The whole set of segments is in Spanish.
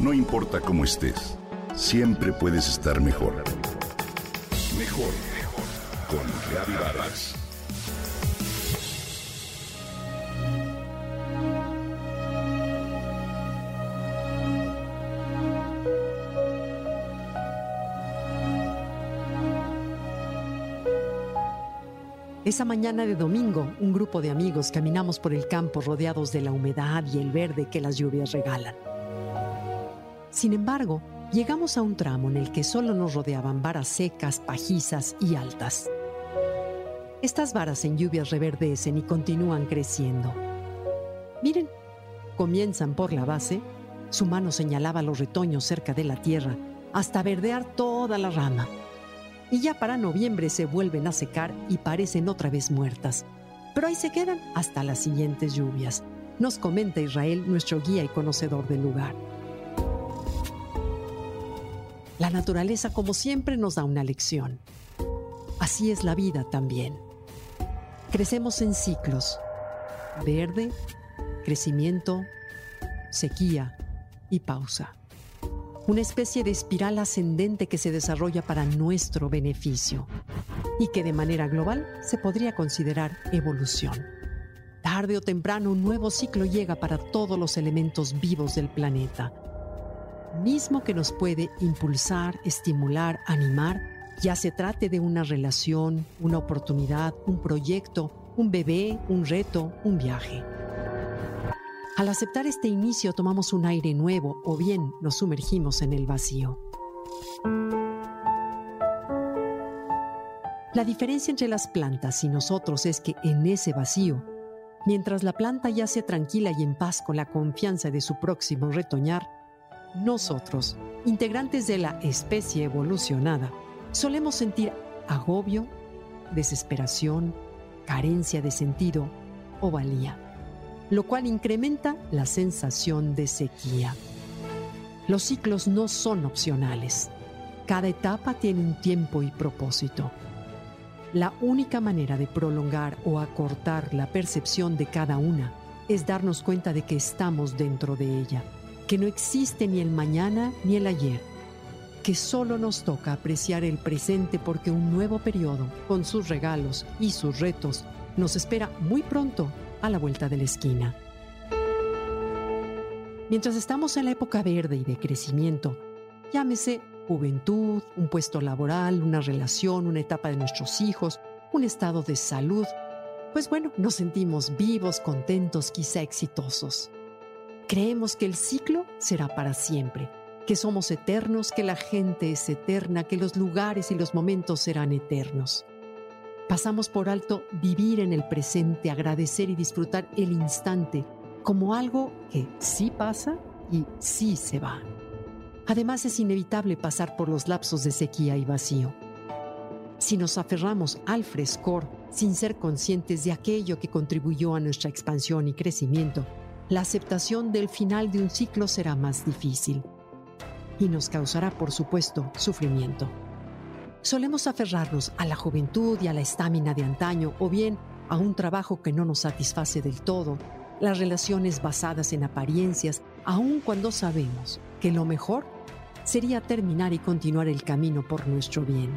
No importa cómo estés, siempre puedes estar mejor. Mejor, mejor. Con Reavivadas. Esa mañana de domingo, un grupo de amigos caminamos por el campo rodeados de la humedad y el verde que las lluvias regalan. Sin embargo, llegamos a un tramo en el que solo nos rodeaban varas secas, pajizas y altas. Estas varas en lluvias reverdecen y continúan creciendo. Miren, comienzan por la base, su mano señalaba los retoños cerca de la tierra, hasta verdear toda la rama y ya para noviembre se vuelven a secar y parecen otra vez muertas. Pero ahí se quedan hasta las siguientes lluvias, nos comenta Israel, nuestro guía y conocedor del lugar. La naturaleza, como siempre, nos da una lección. Así es la vida también. Crecemos en ciclos. Verde, crecimiento, sequía y pausa una especie de espiral ascendente que se desarrolla para nuestro beneficio y que de manera global se podría considerar evolución. Tarde o temprano un nuevo ciclo llega para todos los elementos vivos del planeta, mismo que nos puede impulsar, estimular, animar, ya se trate de una relación, una oportunidad, un proyecto, un bebé, un reto, un viaje. Al aceptar este inicio tomamos un aire nuevo o bien nos sumergimos en el vacío. La diferencia entre las plantas y nosotros es que en ese vacío, mientras la planta yace tranquila y en paz con la confianza de su próximo retoñar, nosotros, integrantes de la especie evolucionada, solemos sentir agobio, desesperación, carencia de sentido o valía lo cual incrementa la sensación de sequía. Los ciclos no son opcionales. Cada etapa tiene un tiempo y propósito. La única manera de prolongar o acortar la percepción de cada una es darnos cuenta de que estamos dentro de ella, que no existe ni el mañana ni el ayer, que solo nos toca apreciar el presente porque un nuevo periodo, con sus regalos y sus retos, nos espera muy pronto a la vuelta de la esquina. Mientras estamos en la época verde y de crecimiento, llámese juventud, un puesto laboral, una relación, una etapa de nuestros hijos, un estado de salud, pues bueno, nos sentimos vivos, contentos, quizá exitosos. Creemos que el ciclo será para siempre, que somos eternos, que la gente es eterna, que los lugares y los momentos serán eternos. Pasamos por alto vivir en el presente, agradecer y disfrutar el instante como algo que sí pasa y sí se va. Además es inevitable pasar por los lapsos de sequía y vacío. Si nos aferramos al frescor sin ser conscientes de aquello que contribuyó a nuestra expansión y crecimiento, la aceptación del final de un ciclo será más difícil y nos causará, por supuesto, sufrimiento. Solemos aferrarnos a la juventud y a la estamina de antaño o bien a un trabajo que no nos satisface del todo, las relaciones basadas en apariencias, aun cuando sabemos que lo mejor sería terminar y continuar el camino por nuestro bien.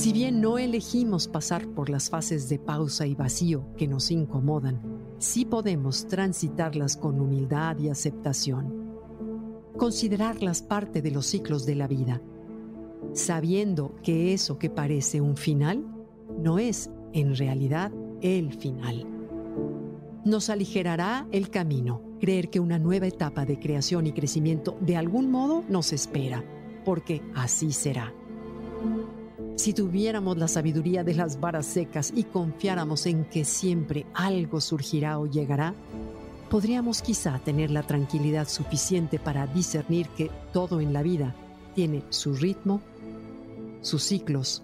Si bien no elegimos pasar por las fases de pausa y vacío que nos incomodan, sí podemos transitarlas con humildad y aceptación considerarlas parte de los ciclos de la vida, sabiendo que eso que parece un final no es en realidad el final. Nos aligerará el camino creer que una nueva etapa de creación y crecimiento de algún modo nos espera, porque así será. Si tuviéramos la sabiduría de las varas secas y confiáramos en que siempre algo surgirá o llegará, podríamos quizá tener la tranquilidad suficiente para discernir que todo en la vida tiene su ritmo, sus ciclos,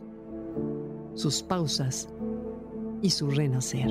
sus pausas y su renacer.